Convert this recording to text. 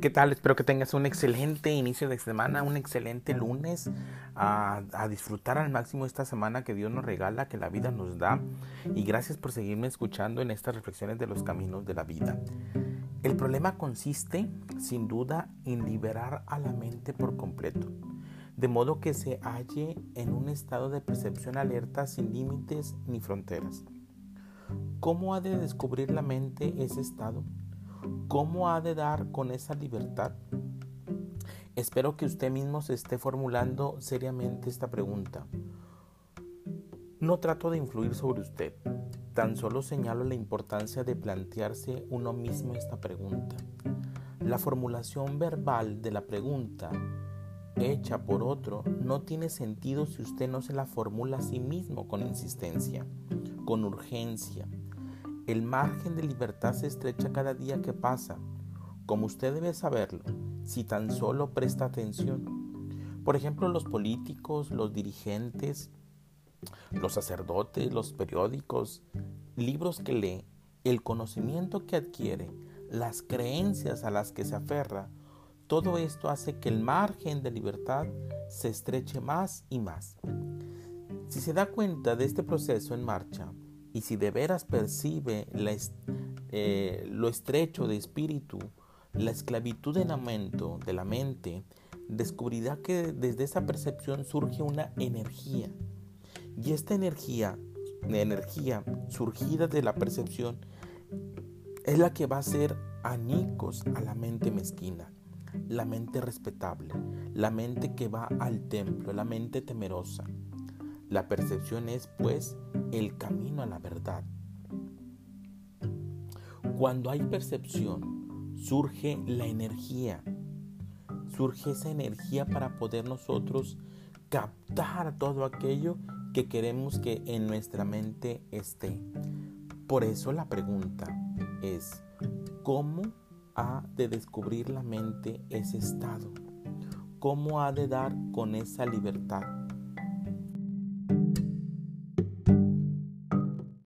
¿Qué tal? Espero que tengas un excelente inicio de semana, un excelente lunes, a, disfrutar al máximo esta semana que Dios nos regala, que la vida nos da. Y gracias por seguirme escuchando en estas reflexiones de los caminos de la vida. El problema consiste, sin duda, en liberar a la mente por completo, de modo que se halle en un estado de percepción alerta sin límites ni fronteras. ¿Cómo ha de descubrir la mente ese estado? ¿Cómo ha de dar con esa libertad? Espero que usted mismo se esté formulando seriamente esta pregunta. No trato de influir sobre usted, tan solo señalo la importancia de plantearse uno mismo esta pregunta. La formulación verbal de la pregunta hecha por otro no tiene sentido si usted no se la formula a sí mismo con insistencia, con urgencia, el margen de libertad se estrecha cada día que pasa, como usted debe saberlo, si tan solo presta atención. Por ejemplo, los políticos, los dirigentes, los sacerdotes, los periódicos, libros que lee, el conocimiento que adquiere, las creencias a las que se aferra, todo esto hace que el margen de libertad se estreche más y más. Si se da cuenta de este proceso en marcha, y si de veras percibe eh, lo estrecho de espíritu, la esclavitud en aumento de la mente, descubrirá que desde esa percepción surge una energía. Y esta energía, la energía surgida de la percepción, es la que va a hacer anicos a la mente mezquina, la mente respetable, la mente que va al templo, la mente temerosa. La percepción es, pues, el camino a la verdad. Cuando hay percepción, surge la energía. Surge esa energía para poder nosotros captar todo aquello que queremos que en nuestra mente esté. Por eso la pregunta es, ¿cómo ha de descubrir la mente ese estado? ¿Cómo ha de dar con esa libertad?